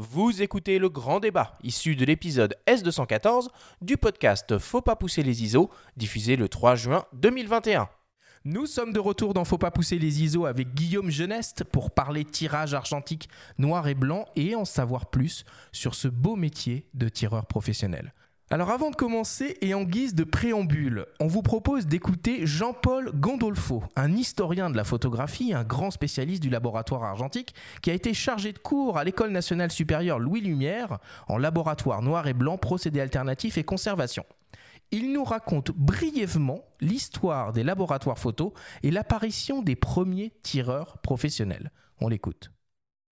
Vous écoutez le grand débat, issu de l'épisode S214 du podcast Faut pas pousser les ISO, diffusé le 3 juin 2021. Nous sommes de retour dans Faut pas pousser les ISO avec Guillaume Geneste pour parler tirage argentique noir et blanc et en savoir plus sur ce beau métier de tireur professionnel. Alors avant de commencer et en guise de préambule, on vous propose d'écouter Jean-Paul Gondolfo, un historien de la photographie, un grand spécialiste du laboratoire argentique, qui a été chargé de cours à l'École nationale supérieure Louis Lumière en laboratoire noir et blanc, procédés alternatifs et conservation. Il nous raconte brièvement l'histoire des laboratoires photo et l'apparition des premiers tireurs professionnels. On l'écoute.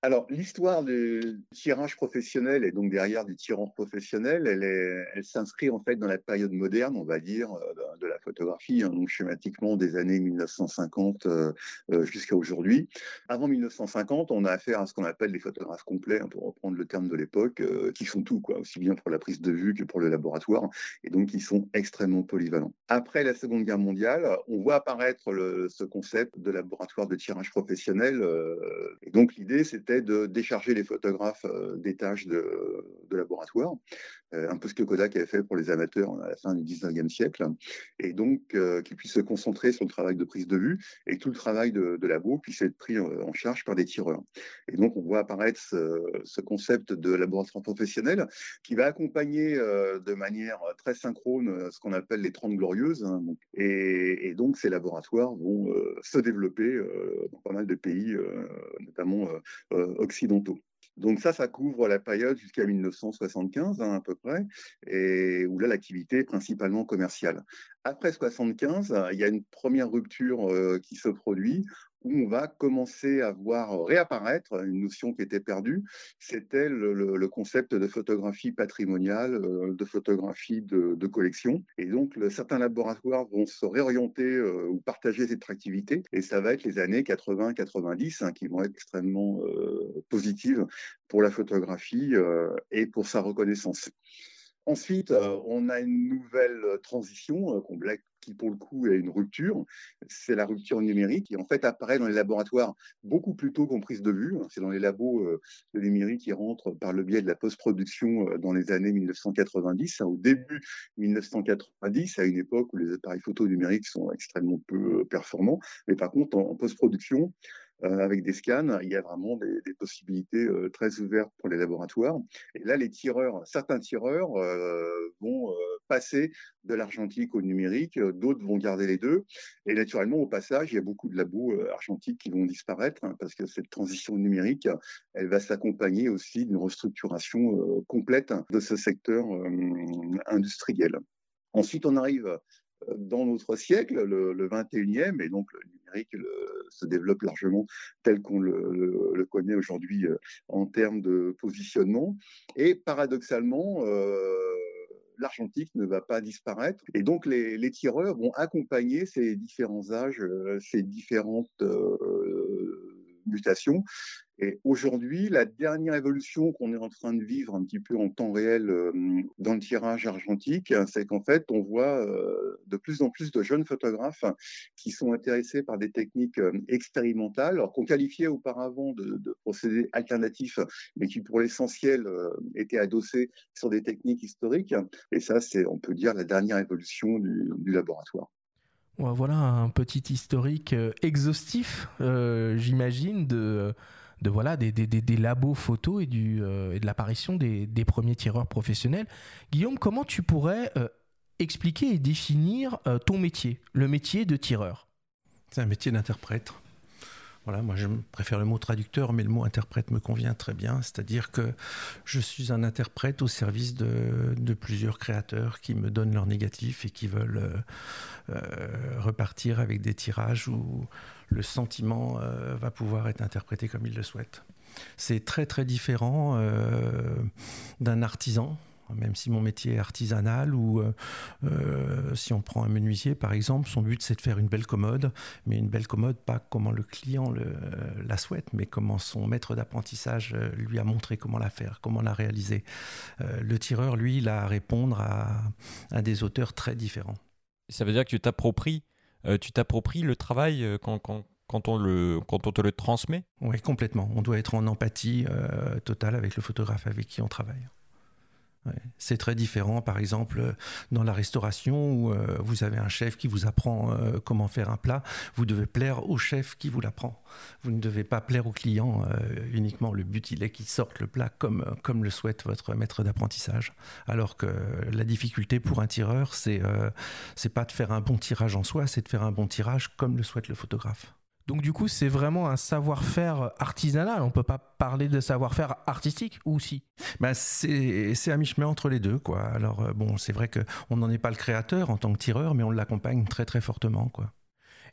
Alors, l'histoire du tirage professionnel et donc derrière du tirant professionnel, elle, s'inscrit en fait dans la période moderne, on va dire, euh, de la photographie, hein, donc schématiquement des années 1950 euh, euh, jusqu'à aujourd'hui. Avant 1950, on a affaire à ce qu'on appelle les photographes complets, hein, pour reprendre le terme de l'époque, qui font tout, quoi, aussi bien pour la prise de vue que pour le laboratoire, et donc qui sont extrêmement polyvalents. Après la Seconde Guerre mondiale, on voit apparaître ce concept de laboratoire de tirage professionnel, et donc l'idée c'était de décharger les photographes euh, des tâches de, laboratoire, euh, un peu ce que Kodak avait fait pour les amateurs à la fin du 19e siècle, et donc euh, qu'ils puissent se concentrer sur le travail de prise de vue et tout le travail de, labo puisse être pris en charge par des tireurs. Et donc on voit apparaître ce, concept de laboratoire professionnel qui va accompagner de manière très synchrone ce qu'on appelle les 30 glorieuses, hein, et, donc ces laboratoires vont se développer dans pas mal de pays, notamment occidentaux. Donc ça, ça couvre la période jusqu'à 1975 hein, à peu près, où là l'activité est principalement commerciale. Après 75, il y a une première rupture euh, qui se produit où on va commencer à voir réapparaître une notion qui était perdue, c'était le, concept de photographie patrimoniale, euh, de photographie de, collection. Et donc, certains laboratoires vont se réorienter euh, ou partager cette activité, et ça va être les années 80-90 hein, qui vont être extrêmement euh, positives pour la photographie et pour sa reconnaissance. Ensuite, on a une nouvelle transition qui, pour le coup, est une rupture. C'est la rupture numérique qui, en fait, apparaît dans les laboratoires beaucoup plus tôt qu'en prise de vue. C'est dans les labos de numérique qui rentrent par le biais de la post-production dans les années 1990, hein, au début 1990, à une époque où les appareils photo numériques sont extrêmement peu performants. Mais par contre, en post-production, euh, avec des scans, il y a vraiment des, possibilités euh, très ouvertes pour les laboratoires. Et là, les tireurs, certains tireurs euh, vont passer de l'argentique au numérique, d'autres vont garder les deux. Et naturellement, au passage, il y a beaucoup de labos argentiques qui vont disparaître hein, parce que cette transition numérique, elle va s'accompagner aussi d'une restructuration complète de ce secteur industriel. Ensuite, on arrive dans notre siècle, le, 21e, et donc le numérique se développe largement tel qu'on le, connaît aujourd'hui euh, en termes de positionnement. Et paradoxalement, euh, l'argentique ne va pas disparaître. Et donc, les, tireurs vont accompagner ces différents âges, euh, ces différentes mutations. Et aujourd'hui, la dernière évolution qu'on est en train de vivre un petit peu en temps réel euh, dans le tirage argentique, c'est qu'en fait, on voit euh, de plus en plus de jeunes photographes qui sont intéressés par des techniques euh, expérimentales, qu'on qualifiait auparavant de, procédés alternatifs, mais qui pour l'essentiel étaient adossés sur des techniques historiques. Et ça, c'est, on peut dire, la dernière évolution du laboratoire. Voilà un petit historique euh, exhaustif, euh, j'imagine, de, voilà, des, labos photos et, euh, de l'apparition des, premiers tireurs professionnels. Guillaume, comment tu pourrais expliquer et définir ton métier, le métier de tireur? C'est un métier d'interprète. Voilà, moi je préfère le mot traducteur, mais le mot interprète me convient très bien. C'est-à-dire que je suis un interprète au service de, plusieurs créateurs qui me donnent leur négatif et qui veulent euh, euh, repartir avec des tirages où le sentiment euh, va pouvoir être interprété comme ils le souhaitent. C'est très très différent d'un artisan même si mon métier est artisanal ou euh, euh, si on prend un menuisier par exemple, son but c'est de faire une belle commode, mais une belle commode pas comment le client le, la souhaite, mais comment son maître d'apprentissage euh, lui a montré comment la faire, comment la réaliser. le tireur, lui, il a à répondre à, à, des auteurs très différents. Ça veut dire que tu t'appropries, tu t'appropries le travail quand, quand quand on, le, quand on te le transmet? Oui, complètement. On doit être en empathie totale avec le photographe avec qui on travaille. C'est très différent, par exemple, dans la restauration où euh, vous avez un chef qui vous apprend euh, comment faire un plat. Vous devez plaire au chef qui vous l'apprend. Vous ne devez pas plaire au client euh, uniquement. Le but, il est qu'il sorte le plat comme, comme le souhaite votre maître d'apprentissage. Alors que la difficulté pour un tireur, c'est c'est pas de faire un bon tirage en soi, c'est de faire un bon tirage comme le souhaite le photographe. Donc du coup, c'est vraiment un savoir-faire artisanal. On peut pas parler de savoir-faire artistique ou si? Bah, c'est à mi-chemin entre les deux, quoi. Alors euh, bon, c'est vrai qu'on n'en est pas le créateur en tant que tireur, mais on l'accompagne très très fortement, quoi.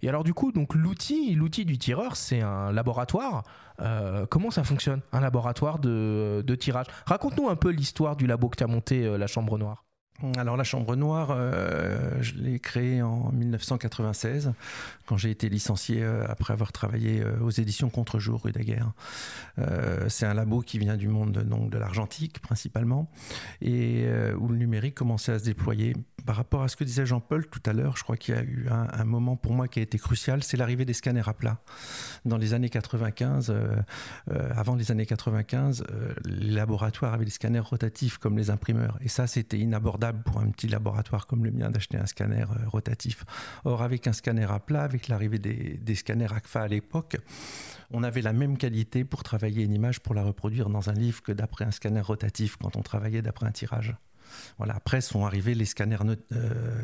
Et alors du coup, donc l'outil, l'outil du tireur, c'est un laboratoire. Euh, comment ça fonctionne, un laboratoire de, de tirage? Raconte-nous un peu l'histoire du labo que tu as monté, euh, la Chambre Noire. Alors la Chambre Noire, euh, je l'ai créée en 1996, quand j'ai été licencié euh, après avoir travaillé euh, aux éditions Contre-jour rue Daguerre. c'est un labo qui vient du monde donc, de l'argentique principalement, et où le numérique commençait à se déployer. Par rapport à ce que disait Jean-Paul tout à l'heure, je crois qu'il y a eu un, moment pour moi qui a été crucial, c'est l'arrivée des scanners à plat. Dans les années 95, avant les années 95, les laboratoires avaient des scanners rotatifs comme les imprimeurs, et ça c'était inabordable pour un petit laboratoire comme le mien d'acheter un scanner euh, rotatif. Or, avec un scanner à plat, avec l'arrivée des, des scanners ACFA à l'époque, on avait la même qualité pour travailler une image, pour la reproduire dans un livre que d'après un scanner rotatif quand on travaillait d'après un tirage. Voilà, après sont arrivés les scanners euh,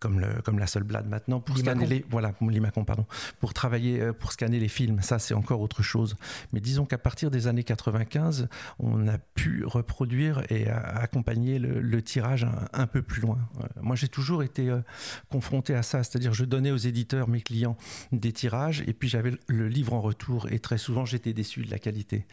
comme, le, comme la seule blade maintenant pour scanner les voilà l'imacon pardon. Pour travailler euh, pour scanner les films. Ça c'est encore autre chose. Mais disons qu'à partir des années 95 on a pu reproduire et accompagner le, tirage un, peu plus loin. Moi j'ai toujours été euh, confronté à ça. C'est-à-dire je donnais aux éditeurs mes clients des tirages et puis j'avais le livre en retour et très souvent j'étais déçu de la qualité.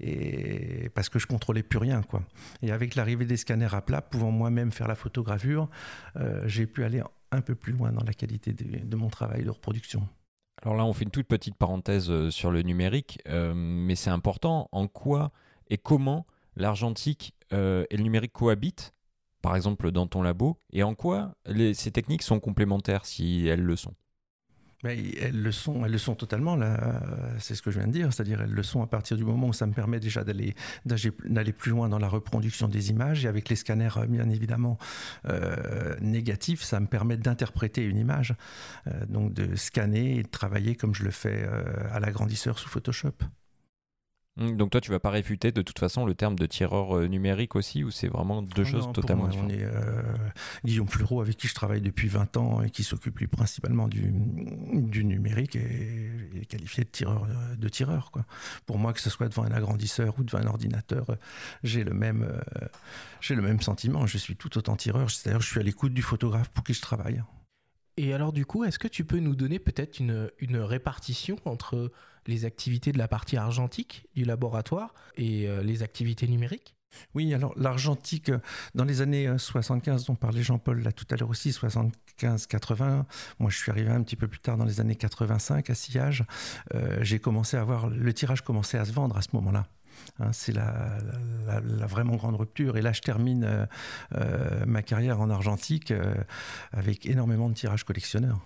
Et parce que je contrôlais plus rien quoi. Et avec l'arrivée des scanners à plat pouvant moi-même faire la photogravure euh, j'ai pu aller un peu plus loin dans la qualité de, mon travail de reproduction. Alors là, on fait une toute petite parenthèse euh, sur le numérique, euh, mais c'est important. En quoi et comment l'argentique et le numérique cohabitent, par exemple dans ton labo, et en quoi ces techniques sont complémentaires si elles le sont? Elles le sont, elles le sont totalement. C'est ce que je viens de dire, c'est-à-dire elles le sont à partir du moment où ça me permet déjà d'aller d'aller plus loin dans la reproduction des images. Et avec les scanners, euh, bien évidemment euh, négatifs, ça me permet d'interpréter une image, euh, donc de scanner et de travailler comme je le fais à l'agrandisseur sous Photoshop. Mmh, donc toi, tu vas pas réfuter de toute façon le terme de tireur euh, numérique aussi, ou c'est vraiment deux choses totalement différentes on est, euh, Guillaume Fleureau, avec qui je travaille depuis 20 ans et qui s'occupe plus principalement du, du numérique, est, qualifié de tireur. Euh, de tireur quoi. Pour moi, que ce soit devant un agrandisseur ou devant un ordinateur, j'ai le même, j'ai le même sentiment. Je suis tout autant tireur. C'est-à-dire, je suis à l'écoute du photographe pour qui je travaille. Et alors du coup, est-ce que tu peux nous donner peut-être une, répartition entre les activités de la partie argentique du laboratoire et euh, les activités numériques? Oui, alors l'argentique, euh, dans les années 75, euh, dont parlait Jean-Paul là tout à l'heure aussi, 75-80, moi je suis arrivé un petit peu plus tard dans les années 85 à Sillage, j'ai commencé à voir, le tirage commençait à se vendre à ce moment-là. Hein, c'est la, vraiment grande rupture. Et là, je termine ma carrière en argentique avec énormément de tirages collectionneurs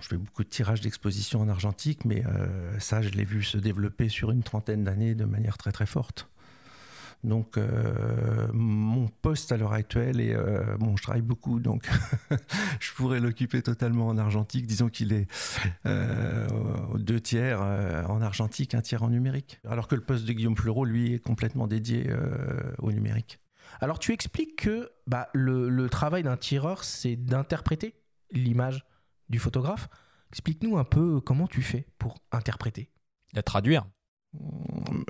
je fais beaucoup de tirages d'exposition en argentique, mais euh, ça, je l'ai vu se développer sur une trentaine d'années de manière très très forte. Donc, euh, mon poste à l'heure actuelle est euh, bon, je travaille beaucoup, donc je pourrais l'occuper totalement en argentique. Disons qu'il est deux tiers en argentique, un tiers en numérique. Alors que le poste de Guillaume Fleureau, lui, est complètement dédié au numérique. Alors, tu expliques que bah, le travail d'un tireur, c'est d'interpréter l'image du photographe. Explique-nous un peu comment tu fais pour interpréter. La traduire.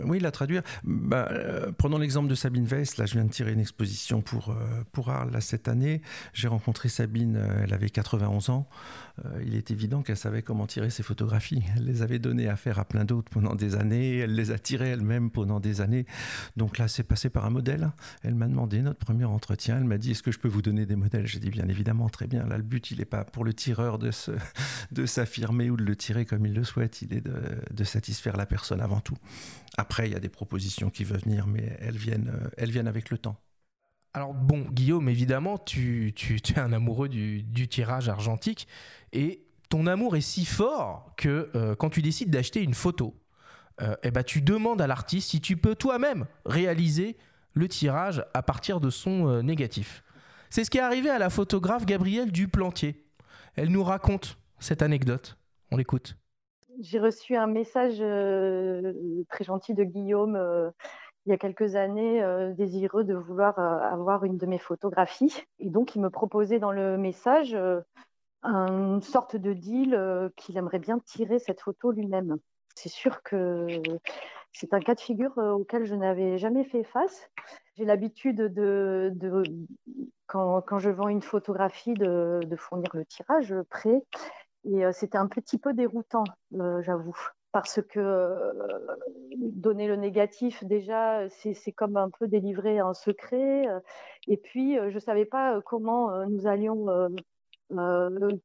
Oui, la traduire. Bah, euh, prenons l'exemple de Sabine Weiss. Là, je viens de tirer une exposition pour, euh, pour Arles cette année. J'ai rencontré Sabine, euh, elle avait 91 ans. il est évident qu'elle savait comment tirer ses photographies. Elle les avait données à faire à plein d'autres pendant des années. Elle les a tirées elle-même pendant des années. Donc là, c'est passé par un modèle. Elle m'a demandé notre premier entretien. Elle m'a dit Est-ce que je peux vous donner des modèles? J'ai dit Bien évidemment, très bien. Là, le but, il n'est pas pour le tireur de, de s'affirmer ou de le tirer comme il le souhaite. Il est de, de satisfaire la personne avant tout. Après, il y a des propositions qui veulent venir, mais elles viennent, euh, elles viennent avec le temps. Alors bon, Guillaume, évidemment, tu, tu, es un amoureux du, tirage argentique et ton amour est si fort que euh, quand tu décides d'acheter une photo, euh, eh ben, tu demandes à l'artiste si tu peux toi-même réaliser le tirage à partir de son négatif. C'est ce qui est arrivé à la photographe Gabrielle Duplantier. Elle nous raconte cette anecdote. On l'écoute. J'ai reçu un message euh, très gentil de Guillaume euh, il y a quelques années, euh, désireux de vouloir avoir une de mes photographies. Et donc, il me proposait dans le message une sorte de deal qu'il aimerait bien tirer cette photo lui-même. C'est sûr que c'est un cas de figure auquel je n'avais jamais fait face. J'ai l'habitude de, quand, je vends une photographie, de fournir le tirage prêt. Et euh, c'était un petit peu déroutant, euh, j'avoue, parce que euh, donner le négatif, déjà, c'est comme un peu délivrer un secret. et puis, je ne savais pas comment nous allions,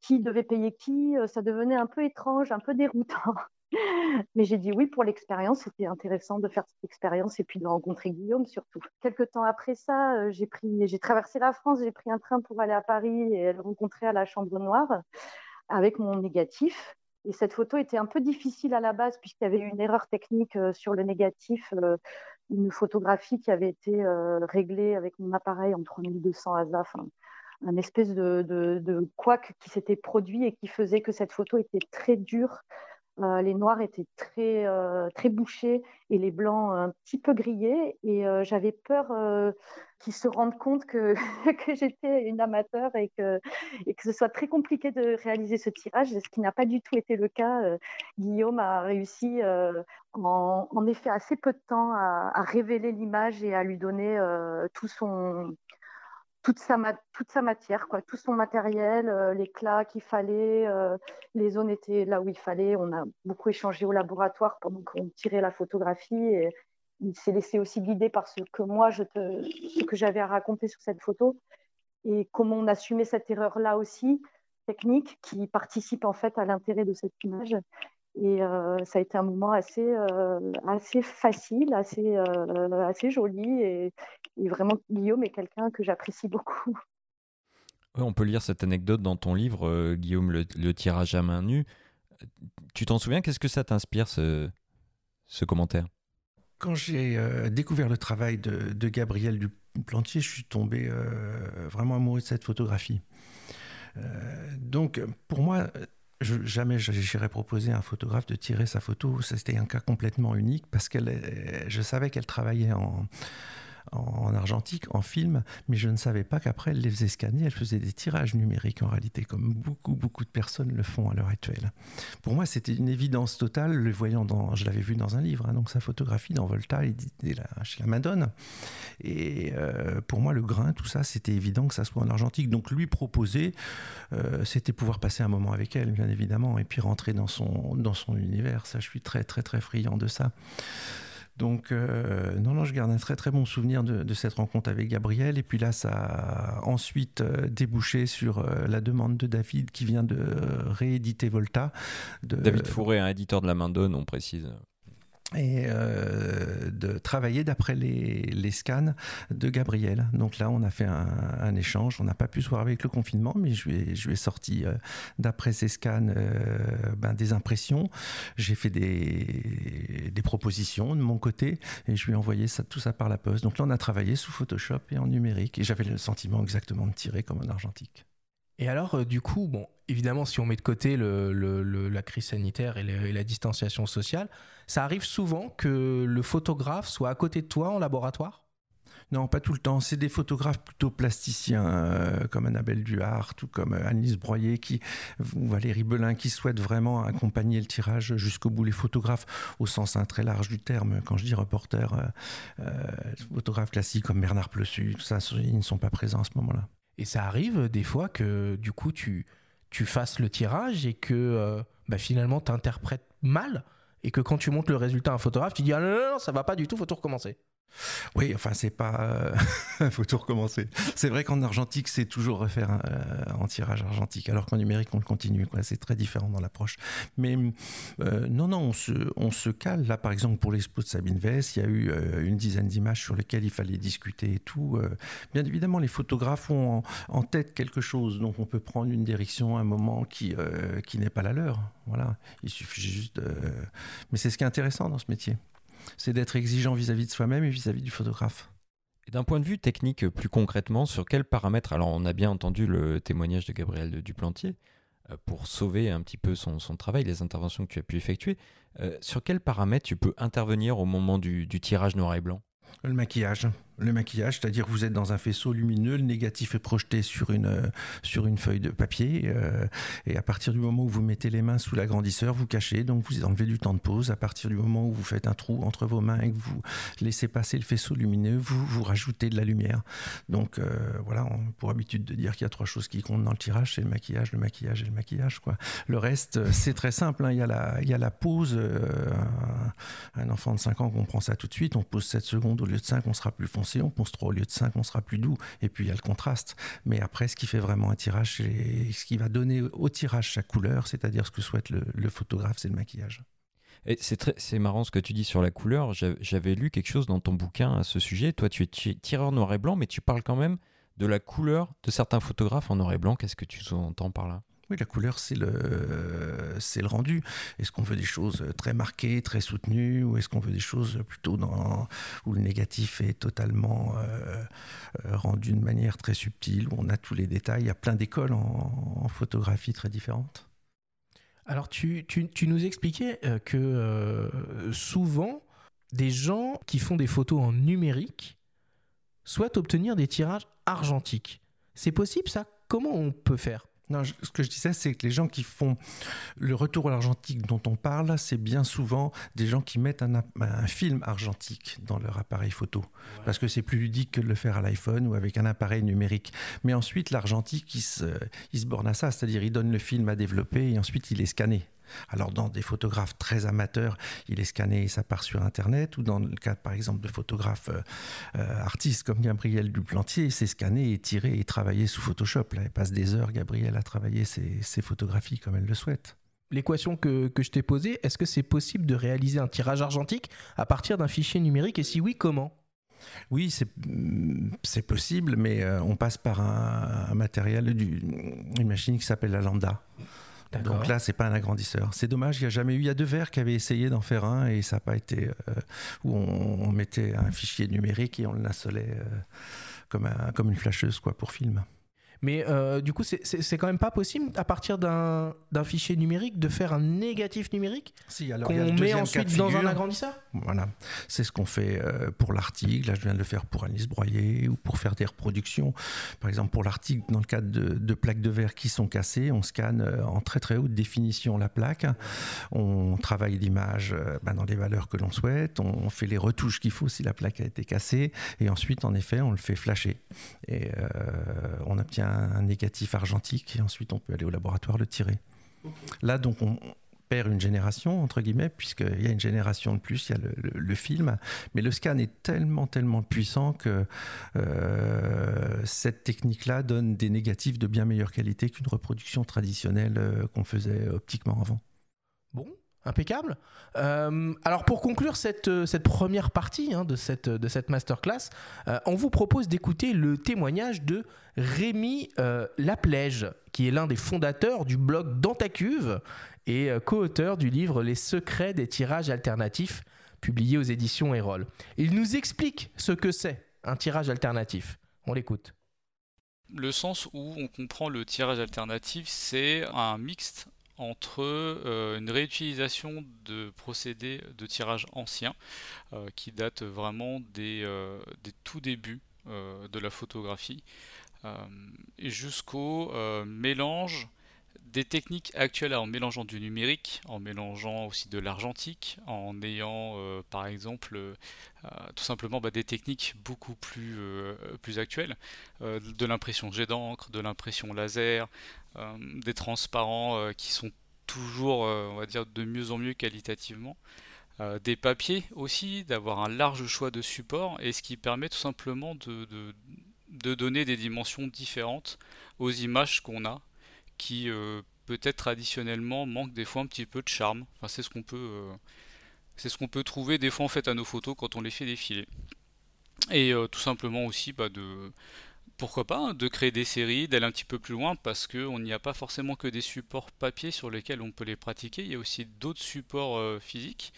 qui devait payer qui. Ça devenait un peu étrange, un peu déroutant. Mais j'ai dit oui pour l'expérience. C'était intéressant de faire cette expérience et puis de rencontrer Guillaume surtout. Quelques temps après ça, j'ai traversé la France, j'ai pris un train pour aller à Paris et le rencontrer à la Chambre Noire avec mon négatif. Et cette photo était un peu difficile à la base puisqu'il y avait une erreur technique sur le négatif, une photographie qui avait été réglée avec mon appareil en 3200 ASA, un espèce de, de, de couac qui s'était produit et qui faisait que cette photo était très dure. Euh, les noirs étaient très, euh, très bouchés et les blancs un petit peu grillés. Et euh, j'avais peur qu'ils se rendent compte que, j'étais une amateur et que, ce soit très compliqué de réaliser ce tirage, ce qui n'a pas du tout été le cas. Guillaume a réussi en, effet assez peu de temps à révéler l'image et à lui donner tout son, toute sa, toute sa matière, quoi, tout son matériel, euh, l'éclat qu'il fallait, euh, les zones étaient là où il fallait. On a beaucoup échangé au laboratoire pendant qu'on tirait la photographie et il s'est laissé aussi guider par ce que moi, je te, ce que j'avais à raconter sur cette photo et comment on assumait cette erreur-là aussi, technique, qui participe en fait à l'intérêt de cette image. Et euh, ça a été un moment assez, euh, assez facile, assez, euh, assez joli. Et, et, vraiment, Guillaume est quelqu'un que j'apprécie beaucoup. Ouais, on peut lire cette anecdote dans ton livre, euh, Guillaume, le, le, tirage à main nue. Tu t'en souviens? Qu'est-ce que ça t'inspire, ce, ce commentaire? Quand j'ai découvert le travail de, de, Gabriel Duplantier, je suis tombé vraiment amoureux de cette photographie. donc, pour moi, je, jamais j'irais proposer à un photographe de tirer sa photo. C'était un cas complètement unique parce que je savais qu'elle travaillait en, en argentique, en film, mais je ne savais pas qu'après elle les faisait scanner, elle faisait des tirages numériques en réalité, comme beaucoup, beaucoup de personnes le font à l'heure actuelle. Pour moi, c'était une évidence totale, le voyant dans, je l'avais vu dans un livre, hein, donc sa photographie dans Volta chez la Madone. Et euh, pour moi, le grain, tout ça, c'était évident que ça soit en argentique. Donc lui proposer, euh, c'était pouvoir passer un moment avec elle, bien évidemment, et puis rentrer dans son, dans son univers. Ça, je suis très, très, très friand de ça. Donc, euh, non, non, je garde un très très bon souvenir de, de, cette rencontre avec Gabriel. Et puis là, ça a ensuite euh, débouché sur euh, la demande de David qui vient de rééditer Volta. De, David Fourré, un éditeur de la main d'Onne, on précise et de travailler d'après les, les, scans de Gabriel. Donc là, on a fait un, échange. On n'a pas pu se voir avec le confinement, mais je lui ai, je sorti, euh, d'après ces scans, euh, ben, des impressions. J'ai fait des, des, propositions de mon côté et je lui ai envoyé ça, tout ça par la poste. Donc là, on a travaillé sous Photoshop et en numérique et j'avais le sentiment exactement de tirer comme un argentique. Et alors, euh, du coup, bon, évidemment, si on met de côté le, le, le, la crise sanitaire et, la distanciation sociale, ça arrive souvent que le photographe soit à côté de toi en laboratoire? Non, pas tout le temps. C'est des photographes plutôt plasticiens, euh, comme Annabelle Duhart ou comme Annelise Broyer qui, ou Valérie Belin, qui souhaitent vraiment accompagner le tirage jusqu'au bout. Les photographes, au sens hein, très large du terme, quand je dis reporter, euh, euh, photographes classiques comme Bernard Plessu, tout ça, ils ne sont pas présents à ce moment-là. Et ça arrive des fois que du coup tu, tu fasses le tirage et que euh, bah, finalement tu interprètes mal et que quand tu montres le résultat à un photographe, tu dis ah non, non, non, ça va pas du tout, faut tout recommencer. Oui, enfin, c'est pas. Il faut tout recommencer. C'est vrai qu'en argentique, c'est toujours refaire euh, en tirage argentique, alors qu'en numérique, on le continue. C'est très différent dans l'approche. Mais euh, non, non, on se, on se cale. Là, par exemple, pour l'expo de Sabine Vess, il y a eu euh, une dizaine d'images sur lesquelles il fallait discuter et tout. bien évidemment, les photographes ont en, tête quelque chose, donc on peut prendre une direction, un moment qui, qui n'est pas la leur. Voilà. Il suffit juste de. Mais c'est ce qui est intéressant dans ce métier c'est d'être exigeant vis-à-vis de soi-même et vis-à-vis du photographe. Et d'un point de vue technique, plus concrètement, sur quels paramètres Alors, on a bien entendu le témoignage de Gabriel Duplantier euh, pour sauver un petit peu son, travail, les interventions que tu as pu effectuer. Euh, sur quels paramètres tu peux intervenir au moment du tirage noir et blanc? Le maquillage le maquillage, c'est-à-dire vous êtes dans un faisceau lumineux, le négatif est projeté sur une, euh, sur une feuille de papier, euh, et à partir du moment où vous mettez les mains sous l'agrandisseur, vous cachez, donc vous enlevez du temps de pause. À partir du moment où vous faites un trou entre vos mains et que vous laissez passer le faisceau lumineux, vous, vous rajoutez de la lumière. Donc euh, voilà, pour habitude de dire qu'il y a trois choses qui comptent dans le tirage, c'est le maquillage, le maquillage et le maquillage. Le reste, c'est très simple, hein. il, y a la, il y a la pause. un enfant de 5 ans comprend ça tout de suite, on pose 7 secondes au lieu de 5, on sera plus foncé on 3 au lieu de 5, on sera plus doux. Et puis il y a le contraste. Mais après, ce qui fait vraiment un tirage, et ce qui va donner au tirage sa couleur, c'est-à-dire ce que souhaite le, photographe, c'est le maquillage. C'est marrant ce que tu dis sur la couleur. J'avais lu quelque chose dans ton bouquin à ce sujet. Toi, tu es tireur noir et blanc, mais tu parles quand même de la couleur de certains photographes en noir et blanc. Qu'est-ce que tu entends par là? Oui, la couleur, c'est le, c'est le rendu. Est-ce qu'on veut des choses très marquées, très soutenues, ou est-ce qu'on veut des choses plutôt dans, où le négatif est totalement euh, euh, rendu de manière très subtile, où on a tous les détails? Il y a plein d'écoles en, photographie très différentes. Alors, tu, tu, nous expliquais euh, que souvent, des gens qui font des photos en numérique souhaitent obtenir des tirages argentiques. C'est possible, ça? Comment on peut faire? Non, ce que je disais, c'est que les gens qui font le retour à l'argentique dont on parle, c'est bien souvent des gens qui mettent un, film argentique dans leur appareil photo. Parce que c'est plus ludique que de le faire à l'iPhone ou avec un appareil numérique. Mais ensuite, l'argentique, il se, il se borne à ça, c'est-à-dire il donne le film à développer et ensuite il est scanné. Alors dans des photographes très amateurs, il est scanné et ça part sur Internet, ou dans le cas par exemple de photographes euh, euh, artistes comme Gabriel Duplantier, c'est scanné et tiré et travaillé sous Photoshop. Là, elle passe des heures, Gabriel, à travailler ses, photographies comme elle le souhaite. L'équation que, que je t'ai posée, est-ce que c'est possible de réaliser un tirage argentique à partir d'un fichier numérique et si oui, comment? Oui, c'est possible, mais euh, on passe par un, matériel, une machine qui s'appelle la Lambda. Donc là, c'est pas un agrandisseur. C'est dommage, il n'y a jamais eu. Il y a deux verres qui avaient essayé d'en faire un et ça n'a pas été. Euh, où on, mettait un fichier numérique et on l'insolait euh, comme, comme une flasheuse quoi, pour film. Mais euh, du coup, c'est quand même pas possible à partir d'un fichier numérique de faire un négatif numérique si, qu'on met ensuite dans un agrandisseur? Voilà, c'est ce qu'on fait euh, pour l'article. Là, je viens de le faire pour Alice Broyer ou pour faire des reproductions. Par exemple, pour l'article, dans le cadre de, plaques de verre qui sont cassées, on scanne euh, en très très haute définition la plaque. On travaille l'image ben, dans les valeurs que l'on souhaite. On fait les retouches qu'il faut si la plaque a été cassée. Et ensuite, en effet, on le fait flasher. Et on obtient un, négatif argentique et ensuite on peut aller au laboratoire le tirer. Là, donc, on perd une génération, entre guillemets, puisqu'il y a une génération de plus, il y a le, film, mais le scan est tellement, tellement puissant que euh, cette technique-là donne des négatifs de bien meilleure qualité qu'une reproduction traditionnelle euh, qu'on faisait optiquement avant. Bon, Impeccable. Euh, alors pour conclure cette, euh, cette première partie hein, de, cette, de cette masterclass, euh, on vous propose d'écouter le témoignage de Rémi Laplège, qui est l'un des fondateurs du blog Dantacuve et co-auteur du livre Les secrets des tirages alternatifs, publié aux éditions Erol. Il nous explique ce que c'est un tirage alternatif. On l'écoute. Le sens où on comprend le tirage alternatif, c'est un mixte entre euh, une réutilisation de procédés de tirage anciens euh, qui datent vraiment des, euh, des tout débuts de la photographie et jusqu'au mélange des techniques actuelles en mélangeant du numérique, en mélangeant aussi de l'argentique, en ayant par exemple tout simplement bah, des techniques beaucoup plus, actuelles, de l'impression jet d'encre, de l'impression laser, euh, des transparents euh, qui sont toujours, euh, on va dire, de mieux en mieux qualitativement. euh, des papiers aussi, d'avoir un large choix de supports, et ce qui permet tout simplement de, donner des dimensions différentes aux images qu'on a, qui euh, peut-être traditionnellement manquent des fois un petit peu de charme. Enfin, c'est ce qu'on peut, euh, ce qu'on peut trouver des fois en fait à nos photos quand on les fait défiler. Et tout simplement aussi bah, de pourquoi pas, hein, de créer des séries, d'aller un petit peu plus loin, parce qu'on n'y a pas forcément que des supports papier sur lesquels on peut les pratiquer, il y a aussi d'autres supports euh, physiques,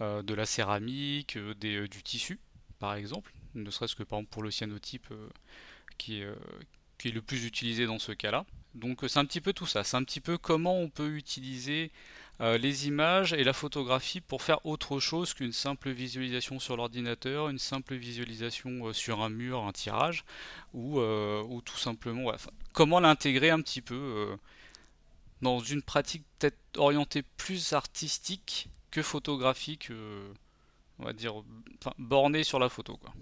euh, de la céramique, euh, du tissu, par exemple, ne serait-ce que par exemple pour le cyanotype qui, est, qui est le plus utilisé dans ce cas-là. Donc c'est un petit peu tout ça, c'est un petit peu comment on peut utiliser euh, les images et la photographie pour faire autre chose qu'une simple visualisation sur l'ordinateur, une simple visualisation euh, sur un mur, un tirage, ou, euh, tout simplement comment l'intégrer un petit peu dans une pratique peut-être orientée plus artistique que photographique, on va dire, bornée sur la photo. Quoi.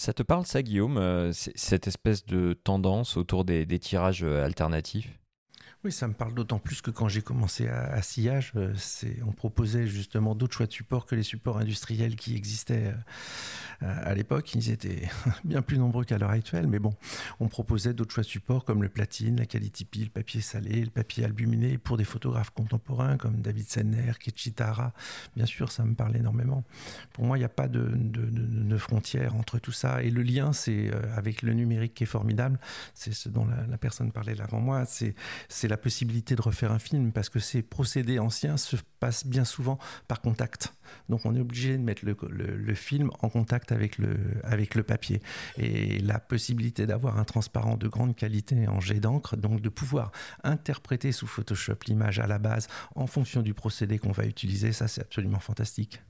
Ça te parle ça Guillaume, cette espèce de tendance autour des tirages alternatifs? Oui, ça me parle d'autant plus que quand j'ai commencé à, Sillage, euh, on proposait justement d'autres choix de supports que les supports industriels qui existaient euh, à l'époque. Ils étaient bien plus nombreux qu'à l'heure actuelle, mais bon, on proposait d'autres choix de supports comme le platine, la qualitypie, le papier salé, le papier albuminé pour des photographes contemporains comme David Senner, Ketchitara. Bien sûr, ça me parle énormément. Pour moi, il n'y a pas de, de, frontière entre tout ça. Et le lien, c'est euh, avec le numérique qui est formidable. C'est ce dont la, la personne parlait là avant moi. C'est la possibilité de refaire un film parce que ces procédés anciens se passent bien souvent par contact. Donc on est obligé de mettre le, film en contact avec le, papier. Et la possibilité d'avoir un transparent de grande qualité en jet d'encre, donc de pouvoir interpréter sous Photoshop l'image à la base en fonction du procédé qu'on va utiliser, ça c'est absolument fantastique.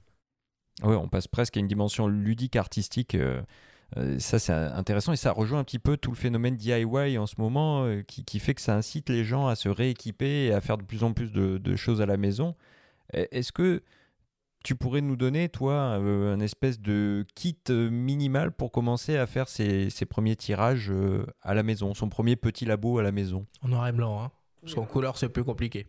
Oui, on passe presque à une dimension ludique artistique. Euh, ça, c'est intéressant et ça rejoint un petit peu tout le phénomène DIY en ce moment euh, qui, fait que ça incite les gens à se rééquiper et à faire de plus en plus de, choses à la maison. E, est-ce que tu pourrais nous donner, toi, euh, un espèce de kit minimal pour commencer à faire ses, premiers tirages à la maison, son premier petit labo à la maison? En noir et blanc, hein parce qu'en couleur, c'est plus compliqué.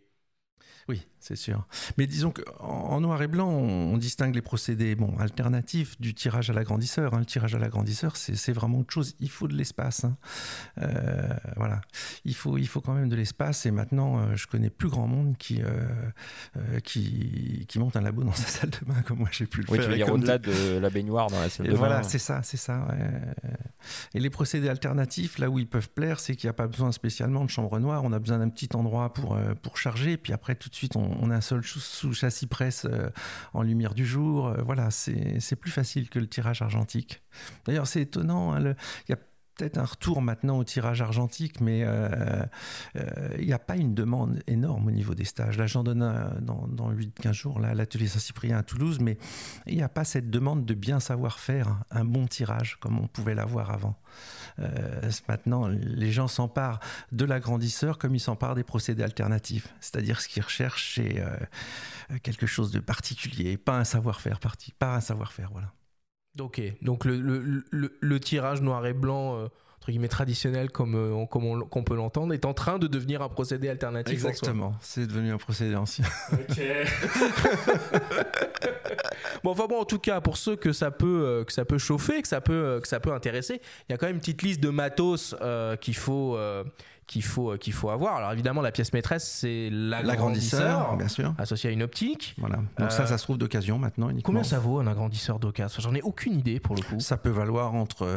Oui, c'est sûr. Mais disons qu'en noir et blanc, on, distingue les procédés bon, alternatifs du tirage à l'agrandisseur. Hein. Le tirage à l'agrandisseur, c'est vraiment autre chose. Il faut de l'espace. Hein. Euh, voilà. Il faut, il faut quand même de l'espace. Et maintenant, euh, je connais plus grand monde qui, euh, qui, qui, monte un labo dans sa salle de bain comme moi j'ai pu le oui, faire. Tu veux dire au-delà de la baignoire dans la salle de bain. Voilà, c'est ça, c'est ça. Et les procédés alternatifs, là où ils peuvent plaire, c'est qu'il n'y a pas besoin spécialement de chambre noire. On a besoin d'un petit endroit pour, pour charger. Et puis après, tout de suite, on, a un seul sous châssis presse euh, en lumière du jour. Euh, voilà, c'est plus facile que le tirage argentique. D'ailleurs, c'est étonnant. Hein, il peut-être un retour maintenant au tirage argentique, mais euh, il n'y a pas une demande énorme au niveau des stages. Là, j'en donne un dans, dans 8-15 jours, là, à l'atelier Saint-Cyprien à Toulouse, mais il n'y a pas cette demande de bien savoir faire un bon tirage comme on pouvait l'avoir avant. Euh, maintenant, les gens s'emparent de l'agrandisseur comme ils s'emparent des procédés alternatifs. C'est-à-dire ce qu'ils recherchent, c'est euh, quelque chose de particulier, pas un savoir-faire parti, pas un savoir-faire, voilà. Ok, donc le, le, tirage noir et blanc euh, entre guillemets traditionnel comme, on, comme on, peut l'entendre est en train de devenir un procédé alternatif. Exactement, c'est devenu un procédé ancien. Ok. bon, enfin bon, en tout cas, pour ceux que ça peut, euh, que ça peut chauffer, que ça peut, euh, que ça peut intéresser, il y a quand même une petite liste de matos euh, qu'il faut, qu'il faut, qu'il faut avoir. Alors évidemment, la pièce maîtresse, c'est l'agrandisseur, bien sûr, associé à une optique. Voilà. Donc ça, ça se trouve d'occasion maintenant uniquement. Combien ça vaut un agrandisseur d'occasion? J'en ai aucune idée pour le coup. Ça peut valoir entre,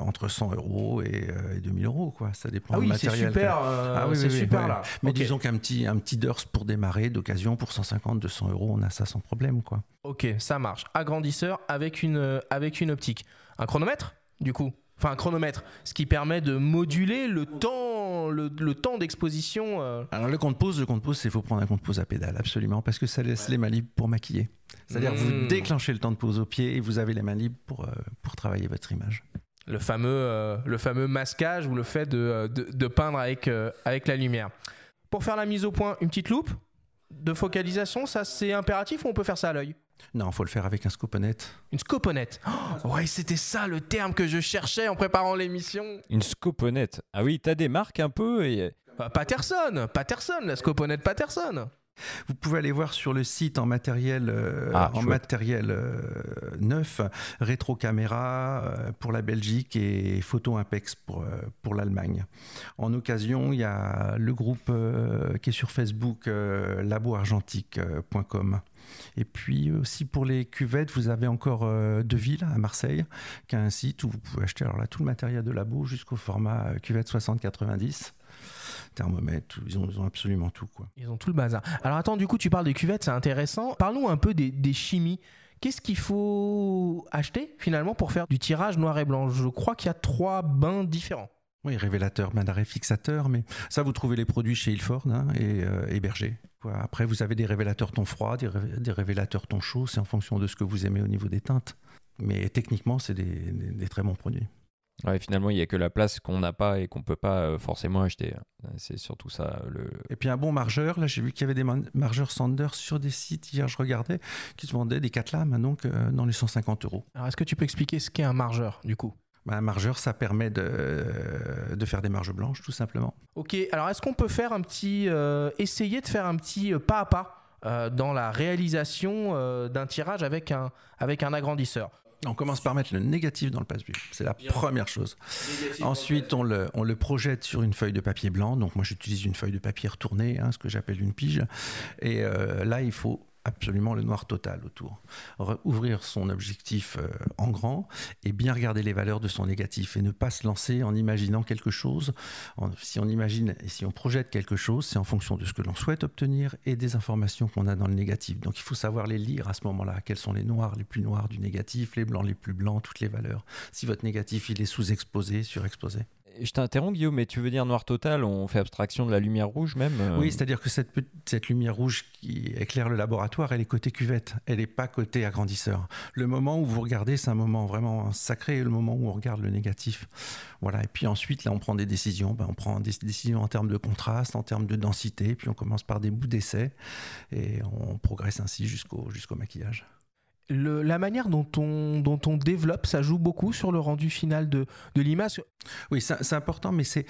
entre 100 euros et, 2000 euros, quoi. Ça dépend ah du matériel. C'est super, ah oui, c'est super là. Mais disons qu'un petit, un petit DURS pour démarrer d'occasion pour 150, 200 euros, on a ça sans problème, quoi. Ok, ça marche. Agrandisseur avec une, euh, avec une optique. Un chronomètre, du coup? Enfin, un chronomètre, ce qui permet de moduler le temps, le, temps d'exposition. Euh. Alors, le compte-pause, le compte-pause, c'est faut prendre un compte-pause à pédale, absolument, parce que ça laisse les mains libres pour maquiller. C'est-à-dire, vous hmm. déclenchez le temps de pause au pied et vous avez les mains libres pour, euh, pour travailler votre image. Le fameux, le fameux masquage ou le fait de, de, de peindre avec, avec la lumière. Pour faire la mise au point, une petite loupe de focalisation, ça c'est impératif ou on peut faire ça à l'œil? Non, il faut le faire avec un scoponette. Une scoponette oh, Ouais, c'était ça le terme que je cherchais en préparant l'émission. Une scoponette Ah oui, t'as des marques un peu et... Bah, Patterson Patterson, la scoponette Patterson Vous pouvez aller voir sur le site en matériel, euh, Ah, en chouette. matériel euh, neuf, rétro caméra euh, pour la Belgique et photo Impex pour, euh, pour l'Allemagne. En occasion, il y a le groupe euh, qui est sur Facebook, euh, laboargentique.com. Et puis aussi pour les cuvettes, vous avez encore euh, Deville à Marseille, qui a un site où vous pouvez acheter alors là, tout le matériel de labo jusqu'au format euh, cuvette 60-90. Thermomètre, tout, ils ont, ils ont absolument tout. Quoi. Ils ont tout le bazar. Alors attends, du coup, tu parles des cuvettes, c'est intéressant. Parlons un peu des, des chimies. Qu'est-ce qu'il faut acheter finalement pour faire du tirage noir et blanc? Je crois qu'il y a trois bains différents. Oui, révélateur, bain d'arrêt, fixateur, mais ça, vous trouvez les produits chez Ilford hein, et, euh, et Berger. Quoi. Après, vous avez des révélateurs ton froid, des, ré- des révélateurs ton chaud, c'est en fonction de ce que vous aimez au niveau des teintes. Mais techniquement, c'est des, des- des très bons produits. Ouais, finalement, il n'y a que la place qu'on n'a pas et qu'on ne peut pas euh, forcément acheter. C'est surtout ça. Le... Et puis un bon margeur, là j'ai vu qu'il y avait des margeurs Sanders sur des sites, hier je regardais, qui se vendaient des 4 lames, donc euh, dans les 150 euros. Alors est-ce que tu peux expliquer ce qu'est un margeur du coup? Bah, un margeur, ça permet de, de faire des marges blanches, tout simplement. Ok, alors est-ce qu'on peut faire un petit. euh, essayer de faire un petit euh, pas à pas euh, dans la réalisation euh, d'un tirage avec un, avec un agrandisseur? On commence par mettre le négatif dans le passe-vue, c'est la première chose. Ensuite, on le, on le projette sur une feuille de papier blanc. Donc, moi, j'utilise une feuille de papier retournée, hein, ce que j'appelle une pige. Et euh, là, il faut absolument le noir total autour. Ouvrir son objectif euh, en grand et bien regarder les valeurs de son négatif et ne pas se lancer en imaginant quelque chose. Si on imagine et si on projette quelque chose, c'est en fonction de ce que l'on souhaite obtenir et des informations qu'on a dans le négatif. Donc, il faut savoir les lire à ce moment-là. Quels sont les noirs les plus noirs du négatif, les blancs les plus blancs, toutes les valeurs si votre négatif il est sous-exposé, surexposé. Je t'interromps, Guillaume, mais tu veux dire noir total On fait abstraction de la lumière rouge même euh, Oui, c'est-à-dire que cette, lumière rouge qui éclaire le laboratoire, elle est côté cuvette, elle n'est pas côté agrandisseur. Le moment où vous regardez, c'est un moment vraiment sacré, le moment où on regarde le négatif. Voilà, et puis ensuite, là, on prend des décisions. Ben, on prend des décisions en termes de contraste, en termes de densité, puis on commence par des bouts d'essai, et on progresse ainsi jusqu'au jusqu'au maquillage. La manière dont on, dont on développe, ça joue beaucoup sur le rendu final de, de l'image. Oui, c'est important, mais c'est-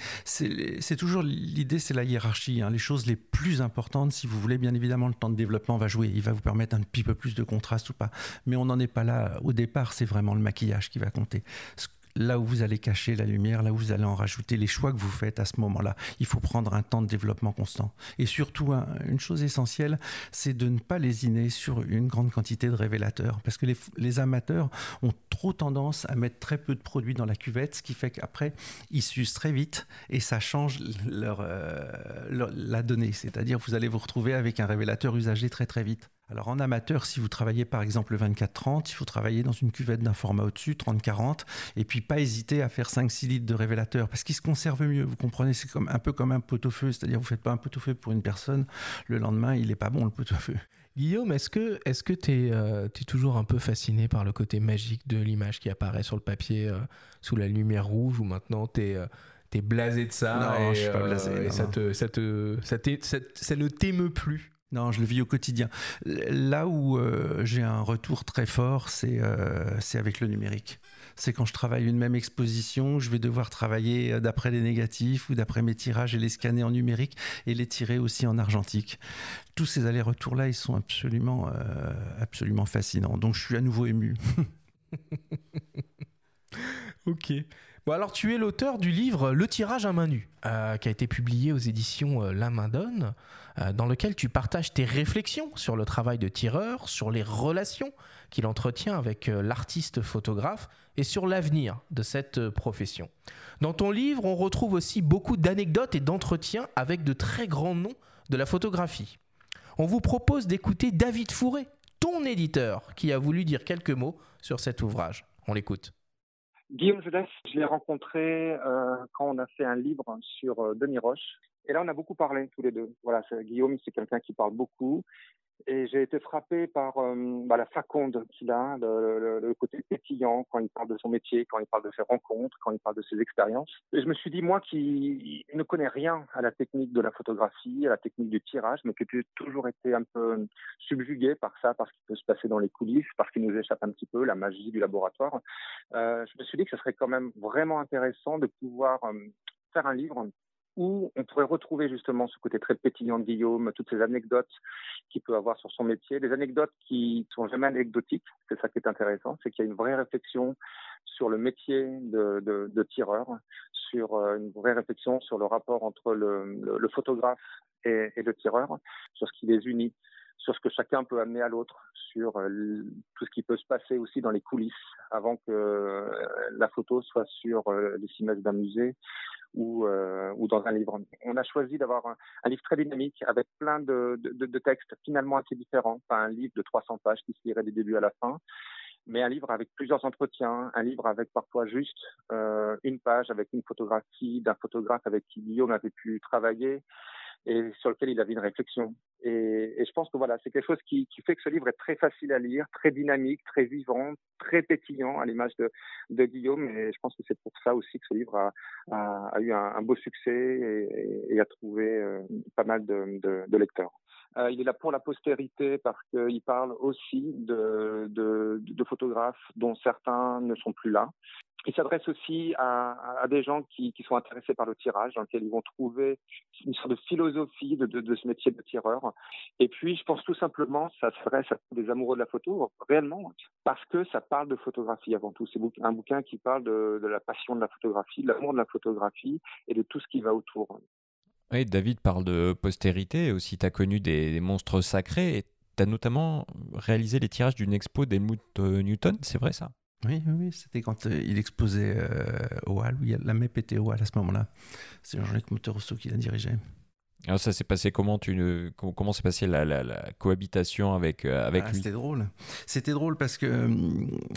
toujours l'idée, c'est la hiérarchie. hein. Les choses les plus importantes, si vous voulez, bien évidemment, le temps de développement va jouer. Il va vous permettre un petit peu plus de contraste ou pas. Mais on n'en est pas là. Au départ, c'est vraiment le maquillage qui va compter. Là où vous allez cacher la lumière, là où vous allez en rajouter, les choix que vous faites à ce moment-là, il faut prendre un temps de développement constant. Et surtout, un- une chose essentielle, c'est de ne pas lésiner sur une grande quantité de révélateurs. Parce que les, les amateurs ont trop tendance à mettre très peu de produits dans la cuvette, ce qui fait qu'après, ils s'usent très vite et ça change leur, euh, leur- la donnée. C'est-à-dire vous allez vous retrouver avec un révélateur usagé très très vite. Alors en amateur, si vous travaillez par exemple le 24-30, il faut travailler dans une cuvette d'un format au-dessus, 30-40, et puis pas hésiter à faire 5-6 litres de révélateur, parce qu'il se conserve mieux, vous comprenez, c'est comme, un peu comme un pot-au-feu, c'est-à-dire vous faites pas un pot-au-feu pour une personne, le lendemain il n'est pas bon le pot-au-feu. Guillaume, est-ce que est-ce que tu es, toujours un peu fasciné par le côté magique de l'image qui apparaît sur le papier euh, sous la lumière rouge ou maintenant tu es, blasé de ça Non, et, je suis pas blasé, et non, ça, non. te, ça, te, ça ne t'émeut plus? Non, je le vis au quotidien. Là où euh, j'ai un retour très fort, c'est euh, avec le numérique. C'est quand je travaille une même exposition, je vais devoir travailler euh, d'après les négatifs ou d'après mes tirages et les scanner en numérique et les tirer aussi en argentique. Tous ces allers-retours-là, ils sont absolument, euh, absolument fascinants. Donc je suis à nouveau ému. Ok. Bon, alors tu es l'auteur du livre Le tirage à main nue, euh, qui a été publié aux éditions euh, La Main Donne, euh, dans lequel tu partages tes réflexions sur le travail de tireur, sur les relations qu'il entretient avec l'artiste photographe et sur l'avenir de cette profession. Dans ton livre, on retrouve aussi beaucoup d'anecdotes et d'entretiens avec de très grands noms de la photographie. On vous propose d'écouter David Fourré, ton éditeur, qui a voulu dire quelques mots sur cet ouvrage. On l'écoute. Guillaume Jeunesse, je l'ai rencontré euh, quand on a fait un livre sur euh, Denis Roche. Et là, on a beaucoup parlé tous les deux. Voilà, Guillaume, c'est quelqu'un qui parle beaucoup. Et j'ai été frappé par euh, bah, la faconde qu'il a, le, côté pétillant quand il parle de son métier, quand il parle de ses rencontres, quand il parle de ses expériences. Et je me suis dit, moi qui ne connais rien à la technique de la photographie, à la technique du tirage, mais qui ai toujours été un peu subjugué par ça, parce qu'il peut se passer dans les coulisses, parce qu'il nous échappe un petit peu la magie du laboratoire, euh, je me suis dit que ce serait quand même vraiment intéressant de pouvoir euh, faire un livre où on pourrait retrouver justement ce côté très pétillant de Guillaume, toutes ces anecdotes qu'il peut avoir sur son métier, des anecdotes qui sont jamais anecdotiques, c'est ça qui est intéressant, c'est qu'il y a une vraie réflexion sur le métier de, tireur, sur euh, une vraie réflexion sur le rapport entre le, photographe et, le tireur, sur ce qui les unit, sur ce que chacun peut amener à l'autre, sur euh, tout ce qui peut se passer aussi dans les coulisses avant que euh, la photo soit sur euh, les cimes d'un musée ou, euh, ou dans un livre. On a choisi d'avoir un, livre très dynamique avec plein de, de, de, textes finalement assez différents, pas un livre de 300 pages qui se lirait du début à la fin, mais un livre avec plusieurs entretiens, un livre avec parfois juste une page avec une photographie d'un photographe avec qui Guillaume avait pu travailler et sur lequel il avait une réflexion. Et, je pense que voilà, c'est quelque chose qui, fait que ce livre est très facile à lire, très dynamique, très vivant, très pétillant à l'image de, Guillaume. Et je pense que c'est pour ça aussi que ce livre a, eu un, beau succès et, a trouvé euh, pas mal de lecteurs. Euh, il est là pour la postérité parce qu'il parle aussi de, photographes dont certains ne sont plus là. Il s'adresse aussi à, des gens qui, sont intéressés par le tirage, dans lequel ils vont trouver une sorte de philosophie de, ce métier de tireur. Et puis, je pense tout simplement, ça s'adresse à des amoureux de la photo, réellement, parce que ça parle de photographie avant tout. C'est un bouquin qui parle de la passion de la photographie, de l'amour de la photographie et de tout ce qui va autour. Oui, David parle de postérité, aussi tu as connu des, monstres sacrés, et tu as notamment réalisé les tirages d'une expo d'Helmut Newton, c'est vrai ça? Oui, oui, c'était quand euh, il exposait euh, au Hall, où la MEP était au Hall à ce moment-là. C'est Jean-Luc Motorosso qui l'a dirigé. Alors ça s'est passé comment tu comment s'est passée la, la, la, cohabitation avec euh, avec ah, lui? C'était drôle. C'était drôle parce que euh,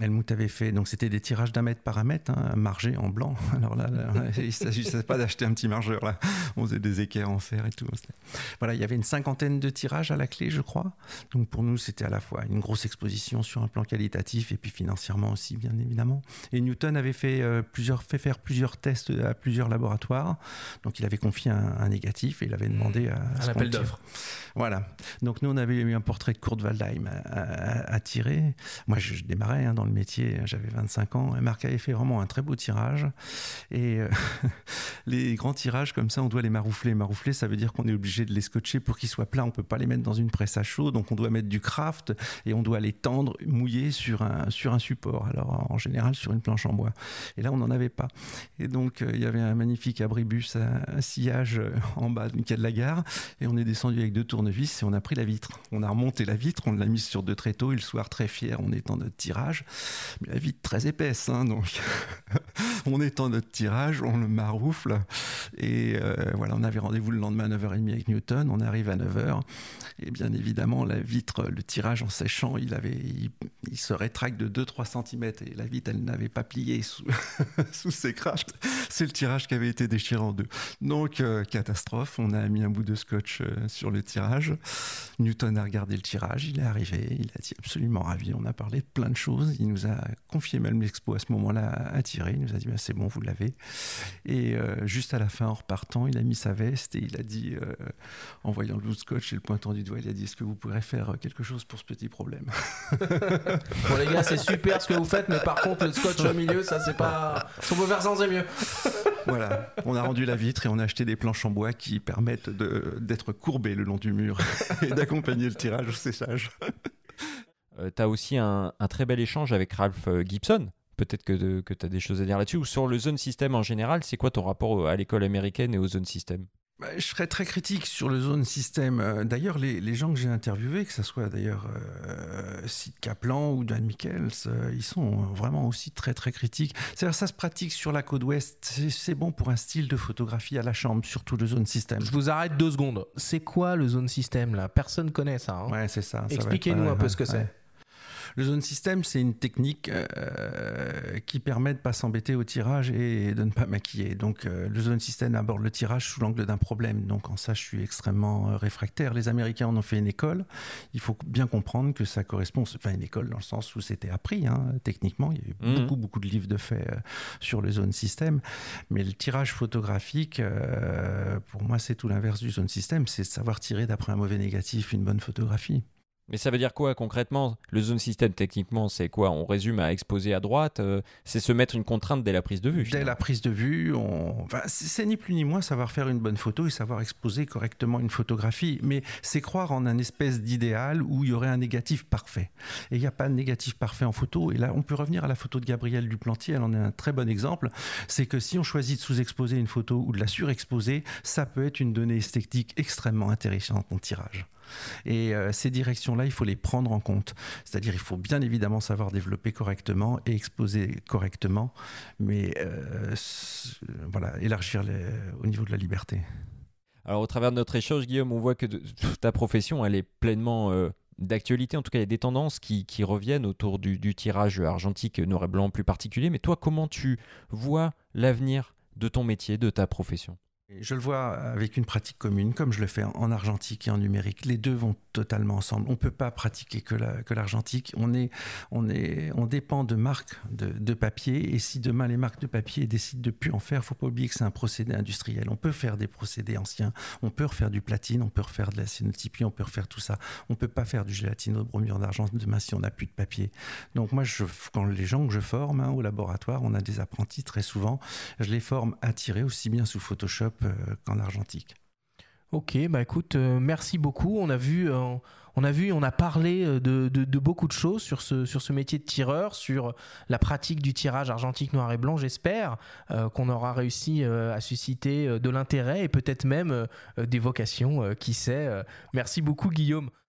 Helmut avait fait donc c'était des tirages d'un mètre par un mètre, hein, margé en blanc. Alors là, là il s'agissait pas d'acheter un petit margeur là. On faisait des équerres en fer et tout. Voilà, il y avait une cinquantaine de tirages à la clé, je crois. Donc pour nous, c'était à la fois une grosse exposition sur un plan qualitatif et puis financièrement aussi, bien évidemment. Et Newton avait fait euh, plusieurs fait faire plusieurs tests à plusieurs laboratoires. Donc il avait confié un, un négatif et il avait à, à un appel d'offres. Voilà. Donc nous, on avait eu un portrait de Kurt Waldheim à, à, à tirer. Moi, je, je démarrais hein, dans le métier, j'avais 25 ans. Et Marc avait fait vraiment un très beau tirage. Et euh, les grands tirages comme ça, on doit les maroufler. Maroufler, ça veut dire qu'on est obligé de les scotcher pour qu'ils soient plats. On peut pas les mettre dans une presse à chaud, donc on doit mettre du craft et on doit les tendre, mouiller sur un sur un support. Alors en général sur une planche en bois. Et là, on n'en avait pas. Et donc euh, il y avait un magnifique abribus à, à sillage en bas d'une gare et on est descendu avec deux tournevis et on a pris la vitre. On a remonté la vitre, on l'a mise sur deux tréteaux et le soir très fier, on est en notre tirage. Mais la vitre très épaisse, hein, donc on est en notre tirage, on le maroufle et euh, voilà, on avait rendez-vous le lendemain à 9h30 avec Newton, on arrive à 9h et bien évidemment la vitre, le tirage en séchant, il avait il, il se rétracte de 2-3 cm et la vitre elle n'avait pas plié sous, sous ses crashs. C'est le tirage qui avait été déchiré en deux. Donc euh, catastrophe, on a mis un bout de scotch euh, sur le tirage. Newton a regardé le tirage, il est arrivé, il a dit absolument ravi. On a parlé de plein de choses. Il nous a confié même l'expo à ce moment-là à tirer. Il nous a dit bah, c'est bon, vous l'avez. Et euh, juste à la fin, en repartant, il a mis sa veste et il a dit, euh, en voyant le bout de scotch et le pointant du doigt, il a dit est-ce que vous pourrez faire quelque chose pour ce petit problème? Bon les gars, c'est super ce que vous faites, mais par contre le scotch au milieu, ça c'est pas. Si on peut faire sans, c'est mieux. voilà, on a rendu la vitre et on a acheté des planches en bois qui permettent d'être courbées le long du mur et d'accompagner le tirage au séchage. Euh, tu as aussi un, un, très bel échange avec Ralph Gibson. Peut-être que, que tu as des choses à dire là-dessus. Ou sur le zone system en général, c'est quoi ton rapport à l'école américaine et au zone system bah, je serais très critique sur le zone système. D'ailleurs, les, les, gens que j'ai interviewés, que ce soit d'ailleurs euh, Sid Kaplan ou Dan Michels, euh, ils sont vraiment aussi très très critiques. C'est-à-dire ça se pratique sur la côte ouest. C'est bon pour un style de photographie à la chambre, surtout le zone système. Je vous arrête deux secondes. C'est quoi le zone système là? Personne connaît ça. Hein? Ouais, c'est ça. ça Expliquez-nous un peu ce que c'est. Le zone system, c'est une technique euh, qui permet de ne pas s'embêter au tirage et de ne pas maquiller. Donc, euh, le zone system aborde le tirage sous l'angle d'un problème. Donc, en ça, je suis extrêmement euh, réfractaire. Les Américains en ont fait une école. Il faut bien comprendre que ça correspond, enfin, une école dans le sens où c'était appris, hein, techniquement. Il y a eu mmh. beaucoup, beaucoup de livres de faits sur le zone system. Mais le tirage photographique, pour moi, c'est tout l'inverse du zone system. C'est savoir tirer d'après un mauvais négatif une bonne photographie. Mais ça veut dire quoi concrètement? Le zone system, techniquement, c'est quoi? On résume à exposer à droite. euh, c'est se mettre une contrainte dès la prise de vue. Dès finalement. la prise de vue, on... enfin, c'est ni plus ni moins savoir faire une bonne photo et savoir exposer correctement une photographie. Mais c'est croire en un espèce d'idéal où il y aurait un négatif parfait. Et il n'y a pas de négatif parfait en photo. Et là, on peut revenir à la photo de Gabriel Duplantier. Elle en est un très bon exemple. C'est que si on choisit de sous-exposer une photo ou de la surexposer, ça peut être une donnée esthétique extrêmement intéressante en tirage. Et euh, ces directions-là, il faut les prendre en compte. C'est-à-dire, il faut bien évidemment savoir développer correctement et exposer correctement, mais euh, voilà, élargir au niveau de la liberté. Alors, au travers de notre échange, Guillaume, on voit que ta profession, elle est pleinement euh, d'actualité. En tout cas, il y a des tendances qui, reviennent autour du, du tirage argentique noir et blanc plus particulier. Mais toi, comment tu vois l'avenir de ton métier, de ta profession? Je le vois avec une pratique commune, comme je le fais en- en argentique et en numérique. Les deux vont totalement ensemble. On ne peut pas pratiquer que la- que l'argentique. on, est, on, est, on dépend de marques de, de papier. Et si demain les marques de papier décident de plus en faire, il ne faut pas oublier que c'est un procédé industriel. On peut faire des procédés anciens. On peut refaire du platine, on peut refaire de la cénotypie, on peut refaire tout ça. On ne peut pas faire du gélatine au bromure d'argent demain si on n'a plus de papier. Donc moi, quand les gens que je forme hein, au laboratoire, on a des apprentis très souvent. Je les forme à tirer aussi bien sous Photoshop euh, qu'en argentique. Ok, bah écoute, euh, merci beaucoup. On a vu, euh, on a vu, on a parlé euh, de, beaucoup de choses sur ce, sur ce métier de tireur, sur la pratique du tirage argentique noir et blanc. J'espère qu'on aura réussi à susciter de l'intérêt et peut-être même des vocations, qui sait. Merci beaucoup, Guillaume.